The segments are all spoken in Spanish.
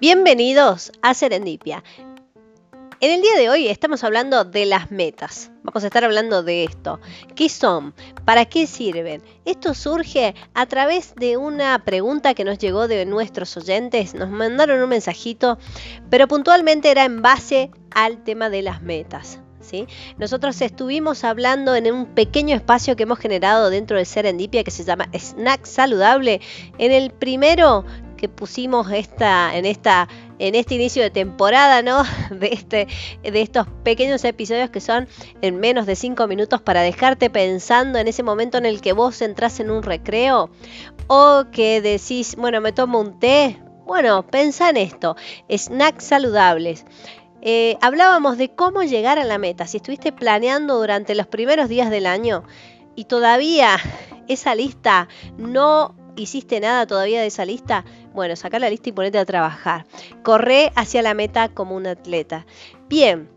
Bienvenidos a Serendipia. En el día de hoy estamos hablando de las metas. Vamos a estar hablando de esto. ¿Qué son? ¿Para qué sirven? Esto surge a través de una pregunta que nos llegó de nuestros oyentes. Nos mandaron un mensajito, pero puntualmente era en base al tema de las metas. ¿Sí? Nosotros estuvimos hablando en un pequeño espacio que hemos generado dentro de Serendipia que se llama Snack Saludable. En el primero que pusimos esta, en, esta, en este inicio de temporada, ¿no? De, este, de estos pequeños episodios que son en menos de 5 minutos para dejarte pensando en ese momento en el que vos entras en un recreo o que decís, bueno, me tomo un té. Bueno, pensá en esto, snacks saludables. Eh, hablábamos de cómo llegar a la meta. Si estuviste planeando durante los primeros días del año y todavía esa lista no hiciste nada todavía de esa lista, bueno, saca la lista y ponete a trabajar. Corre hacia la meta como un atleta. Bien,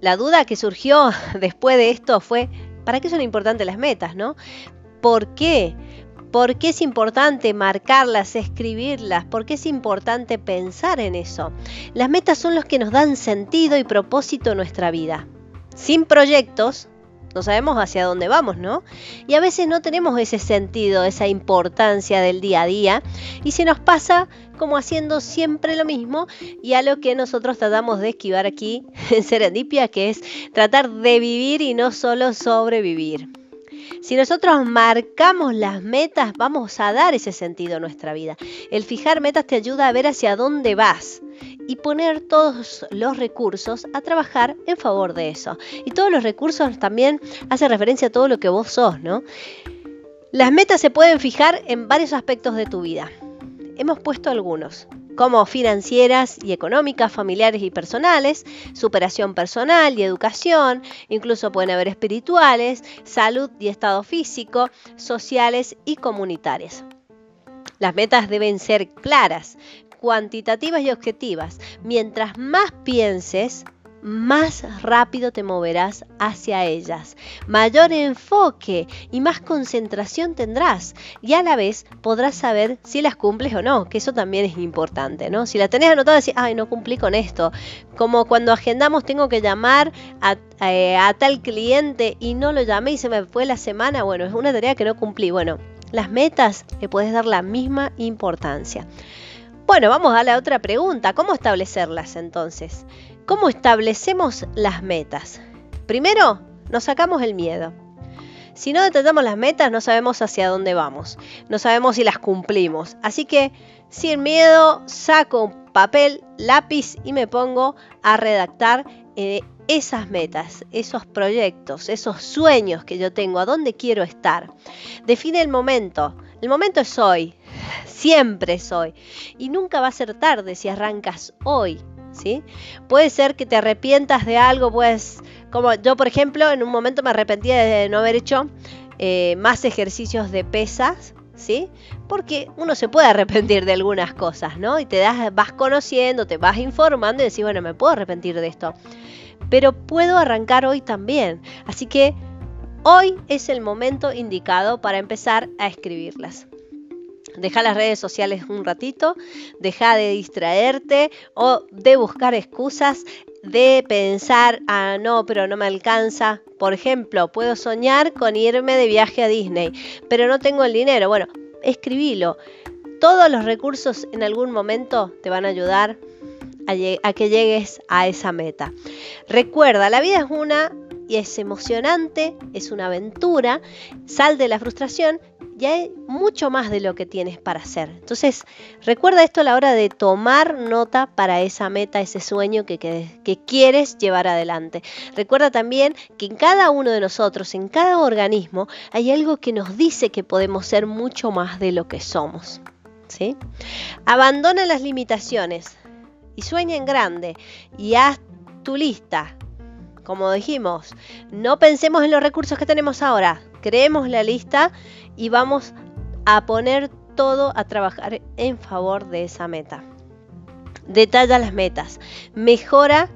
la duda que surgió después de esto fue, ¿para qué son importantes las metas, no? ¿Por qué? ¿Por qué es importante marcarlas, escribirlas? ¿Por qué es importante pensar en eso? Las metas son los que nos dan sentido y propósito a nuestra vida. Sin proyectos, no sabemos hacia dónde vamos, ¿no? Y a veces no tenemos ese sentido, esa importancia del día a día y se nos pasa como haciendo siempre lo mismo y a lo que nosotros tratamos de esquivar aquí en Serendipia, que es tratar de vivir y no solo sobrevivir. Si nosotros marcamos las metas, vamos a dar ese sentido a nuestra vida. El fijar metas te ayuda a ver hacia dónde vas y poner todos los recursos a trabajar en favor de eso. Y todos los recursos también hacen referencia a todo lo que vos sos, ¿no? Las metas se pueden fijar en varios aspectos de tu vida. Hemos puesto algunos, como financieras y económicas, familiares y personales, superación personal y educación, incluso pueden haber espirituales, salud y estado físico, sociales y comunitarias. Las metas deben ser claras, cuantitativas y objetivas. Mientras más pienses, más rápido te moverás hacia ellas. Mayor enfoque y más concentración tendrás. Y a la vez podrás saber si las cumples o no, que eso también es importante, ¿no? Si la tenés anotada, decís, ay, no cumplí con esto. Como cuando agendamos, tengo que llamar a, eh, a tal cliente y no lo llamé y se me fue la semana. Bueno, es una tarea que no cumplí. Bueno, las metas le puedes dar la misma importancia. Bueno, vamos a la otra pregunta. ¿Cómo establecerlas entonces? ¿Cómo establecemos las metas? Primero, nos sacamos el miedo. Si no detectamos las metas, no sabemos hacia dónde vamos. No sabemos si las cumplimos. Así que, sin miedo, saco un papel, lápiz y me pongo a redactar eh, esas metas, esos proyectos, esos sueños que yo tengo, a dónde quiero estar. Define el momento. El momento es hoy, siempre es hoy. Y nunca va a ser tarde si arrancas hoy. Puede ser que te arrepientas de algo, pues, como yo, por ejemplo, en un momento me arrepentí de no haber hecho eh, más ejercicios de pesas. ¿Sí? Porque uno se puede arrepentir de algunas cosas, ¿no? Y te das, vas conociendo, te vas informando y decís, bueno, me puedo arrepentir de esto. Pero puedo arrancar hoy también. Así que Hoy es el momento indicado para empezar a escribirlas. Deja las redes sociales un ratito, deja de distraerte o de buscar excusas, de pensar, ah, no, pero no me alcanza. Por ejemplo, puedo soñar con irme de viaje a Disney, pero no tengo el dinero. Bueno, escribilo. Todos los recursos en algún momento te van a ayudar a, a que llegues a esa meta. Recuerda, la vida es una y es emocionante, es una aventura, sal de la frustración y hay mucho más de lo que tienes para hacer. Entonces, recuerda esto a la hora de tomar nota para esa meta, ese sueño que, que, quieres llevar adelante. Recuerda también que en cada uno de nosotros, en cada organismo, hay algo que nos dice que podemos ser mucho más de lo que somos. ¿sí? Abandona las limitaciones y sueña en grande y haz tu lista como dijimos, no pensemos en los recursos que tenemos ahora, creemos la lista y vamos a poner todo a trabajar en favor de esa meta. Detalla las metas, mejora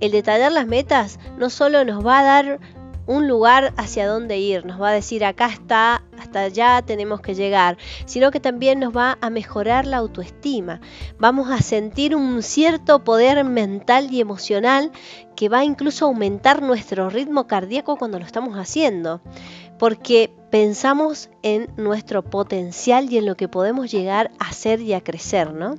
el detallar las metas no solo nos va a dar un lugar hacia dónde ir, nos va a decir acá está, hasta allá tenemos que llegar, sino que también nos va a mejorar la autoestima. Vamos a sentir un cierto poder mental y emocional que va incluso a aumentar nuestro ritmo cardíaco cuando lo estamos haciendo, porque pensamos en nuestro potencial y en lo que podemos llegar a ser y a crecer, ¿no?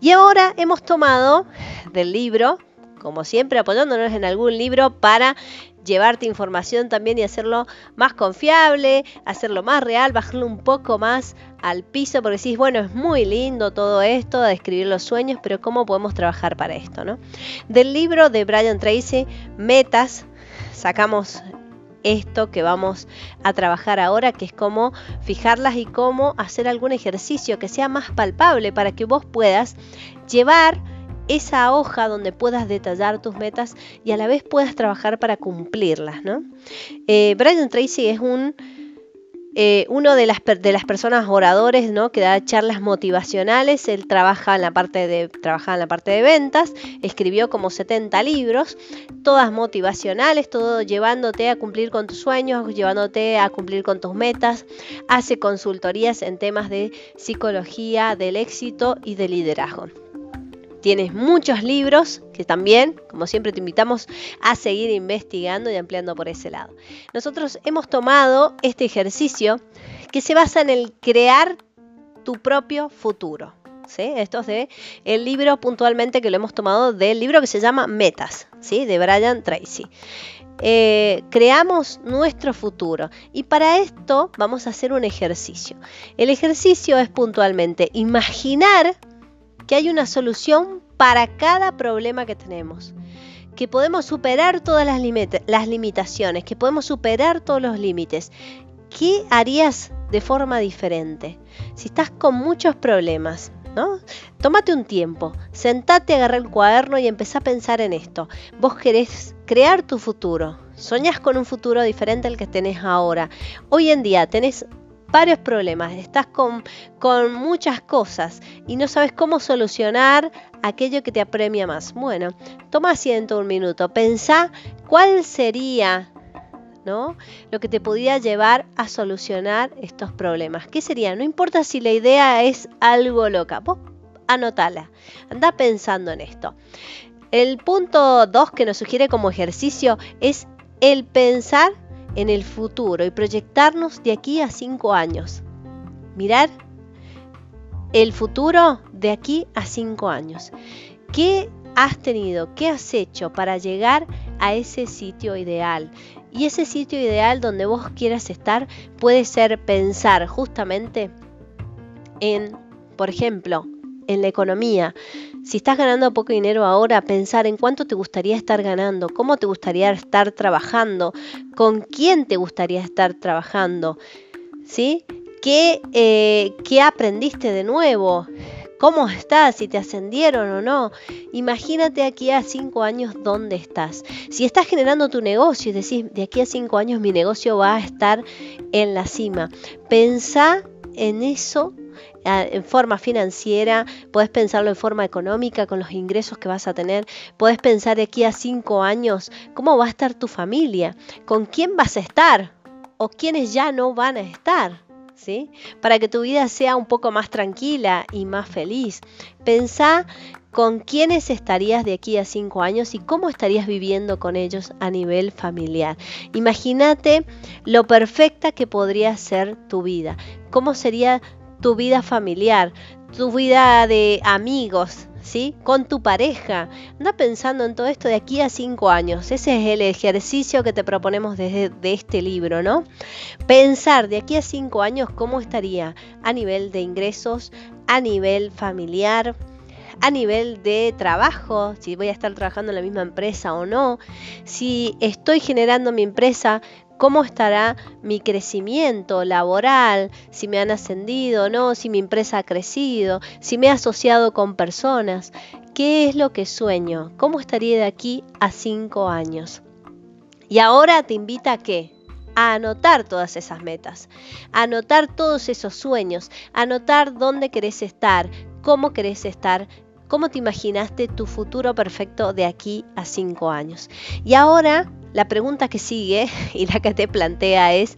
Y ahora hemos tomado del libro, como siempre apoyándonos en algún libro para llevarte información también y hacerlo más confiable, hacerlo más real, bajarlo un poco más al piso, porque decís, bueno, es muy lindo todo esto, de escribir los sueños, pero ¿cómo podemos trabajar para esto? ¿no? Del libro de Brian Tracy, Metas, sacamos esto que vamos a trabajar ahora, que es cómo fijarlas y cómo hacer algún ejercicio que sea más palpable para que vos puedas llevar esa hoja donde puedas detallar tus metas y a la vez puedas trabajar para cumplirlas. ¿no? Eh, Brian Tracy es un eh, uno de las, de las personas oradores ¿no? que da charlas motivacionales, él trabaja en, la parte de, trabaja en la parte de ventas, escribió como 70 libros, todas motivacionales, todo llevándote a cumplir con tus sueños, llevándote a cumplir con tus metas, hace consultorías en temas de psicología, del éxito y de liderazgo. Tienes muchos libros que también, como siempre, te invitamos a seguir investigando y ampliando por ese lado. Nosotros hemos tomado este ejercicio que se basa en el crear tu propio futuro. ¿Sí? Esto es de el libro puntualmente que lo hemos tomado del libro que se llama Metas, ¿sí? de Brian Tracy. Eh, creamos nuestro futuro y para esto vamos a hacer un ejercicio. El ejercicio es puntualmente imaginar que hay una solución para cada problema que tenemos, que podemos superar todas las, limitaciones, que podemos superar todos los límites. ¿Qué harías de forma diferente? Si estás con muchos problemas, ¿no? Tómate un tiempo, sentate, agarra el cuaderno y empezá a pensar en esto. Vos querés crear tu futuro, soñás con un futuro diferente al que tenés ahora. Hoy en día tenés varios problemas, estás con, con muchas cosas y no sabes cómo solucionar aquello que te apremia más. Bueno, toma asiento un minuto, pensá cuál sería ¿no? Lo que te podría llevar a solucionar estos problemas. ¿Qué sería? No importa si la idea es algo loca, vos anotala, anda pensando en esto. El punto 2 que nos sugiere como ejercicio es el pensar en el futuro y proyectarnos de aquí a cinco años. Mirar el futuro de aquí a cinco años. ¿Qué has tenido? ¿Qué has hecho para llegar a ese sitio ideal? Y ese sitio ideal donde vos quieras estar puede ser pensar justamente en, por ejemplo, en la economía. Si estás ganando poco dinero ahora, pensar en cuánto te gustaría estar ganando, cómo te gustaría estar trabajando, con quién te gustaría estar trabajando, ¿sí? ¿Qué, eh, ¿Qué aprendiste de nuevo? ¿Cómo estás? Si te ascendieron o no. Imagínate aquí a cinco años dónde estás. Si estás generando tu negocio y decís, de aquí a cinco años mi negocio va a estar en la cima. Pensá en eso en forma financiera, puedes pensarlo en forma económica con los ingresos que vas a tener, puedes pensar de aquí a cinco años cómo va a estar tu familia, con quién vas a estar o quiénes ya no van a estar. ¿Sí? Para que tu vida sea un poco más tranquila y más feliz. Pensá con quiénes estarías de aquí a cinco años y cómo estarías viviendo con ellos a nivel familiar. Imagínate lo perfecta que podría ser tu vida. ¿Cómo sería tu vida familiar, tu vida de amigos, ¿sí? Con tu pareja. Anda pensando en todo esto de aquí a cinco años. Ese es el ejercicio que te proponemos desde de este libro, ¿no? Pensar de aquí a cinco años cómo estaría a nivel de ingresos, a nivel familiar, a nivel de trabajo, si voy a estar trabajando en la misma empresa o no, si estoy generando mi empresa cómo estará mi crecimiento laboral, si me han ascendido o no, si mi empresa ha crecido, si me he asociado con personas, qué es lo que sueño, cómo estaría de aquí a cinco años. Y ahora te invita a qué? A anotar todas esas metas, a anotar todos esos sueños, a anotar dónde querés estar, cómo querés estar, cómo te imaginaste tu futuro perfecto de aquí a cinco años. Y ahora la pregunta que sigue y la que te plantea es,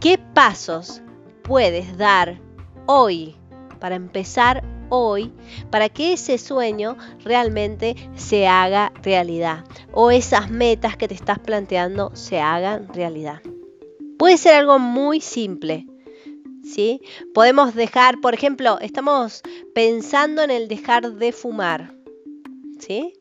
¿qué pasos puedes dar hoy para empezar hoy para que ese sueño realmente se haga realidad o esas metas que te estás planteando se hagan realidad. Puede ser algo muy simple. ¿Sí? Podemos dejar, por ejemplo, estamos pensando en el dejar de fumar. ¿Sí?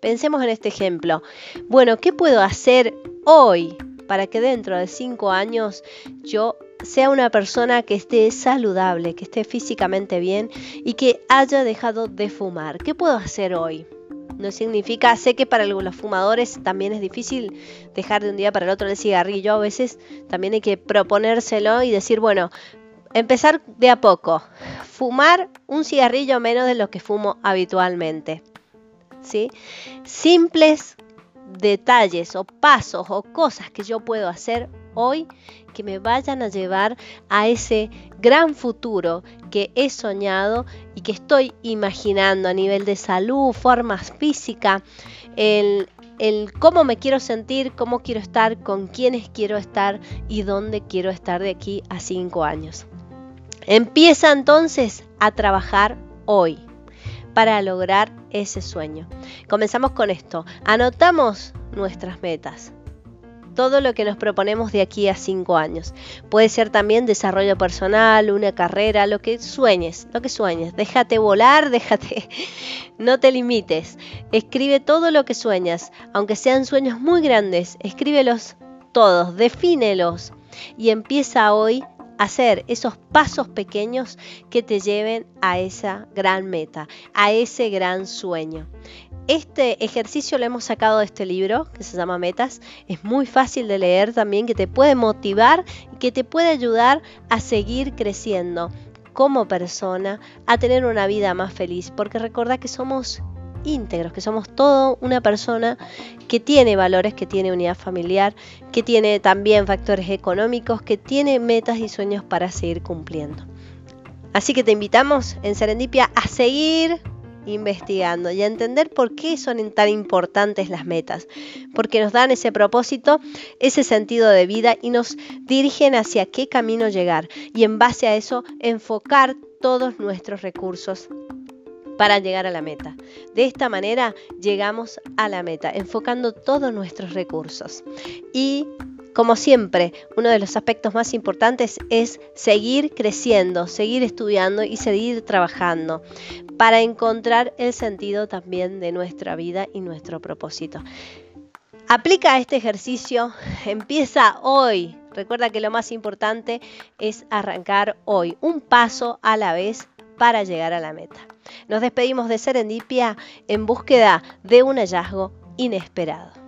Pensemos en este ejemplo. Bueno, ¿qué puedo hacer hoy para que dentro de cinco años yo sea una persona que esté saludable, que esté físicamente bien y que haya dejado de fumar. ¿Qué puedo hacer hoy? No significa, sé que para los fumadores también es difícil dejar de un día para el otro el cigarrillo. A veces también hay que proponérselo y decir, bueno, empezar de a poco. Fumar un cigarrillo menos de lo que fumo habitualmente. ¿Sí? Simples detalles o pasos o cosas que yo puedo hacer hoy que me vayan a llevar a ese gran futuro que he soñado y que estoy imaginando a nivel de salud, formas física, el, el cómo me quiero sentir, cómo quiero estar, con quiénes quiero estar y dónde quiero estar de aquí a cinco años. Empieza entonces a trabajar hoy para lograr ese sueño. Comenzamos con esto. Anotamos nuestras metas todo lo que nos proponemos de aquí a cinco años. Puede ser también desarrollo personal, una carrera, lo que sueñes, lo que sueñes. Déjate volar, déjate, no te limites. Escribe todo lo que sueñas, aunque sean sueños muy grandes, escríbelos todos, defínelos y empieza hoy hacer esos pasos pequeños que te lleven a esa gran meta, a ese gran sueño. Este ejercicio lo hemos sacado de este libro que se llama Metas. Es muy fácil de leer también, que te puede motivar y que te puede ayudar a seguir creciendo como persona, a tener una vida más feliz. Porque recuerda que somos íntegros, que somos todo una persona que tiene valores, que tiene unidad familiar, que tiene también factores económicos, que tiene metas y sueños para seguir cumpliendo. Así que te invitamos en Serendipia a seguir investigando y a entender por qué son tan importantes las metas, porque nos dan ese propósito, ese sentido de vida y nos dirigen hacia qué camino llegar y en base a eso enfocar todos nuestros recursos para llegar a la meta. De esta manera llegamos a la meta, enfocando todos nuestros recursos. Y como siempre, uno de los aspectos más importantes es seguir creciendo, seguir estudiando y seguir trabajando para encontrar el sentido también de nuestra vida y nuestro propósito. Aplica este ejercicio, empieza hoy. Recuerda que lo más importante es arrancar hoy, un paso a la vez para llegar a la meta. Nos despedimos de Serendipia en búsqueda de un hallazgo inesperado.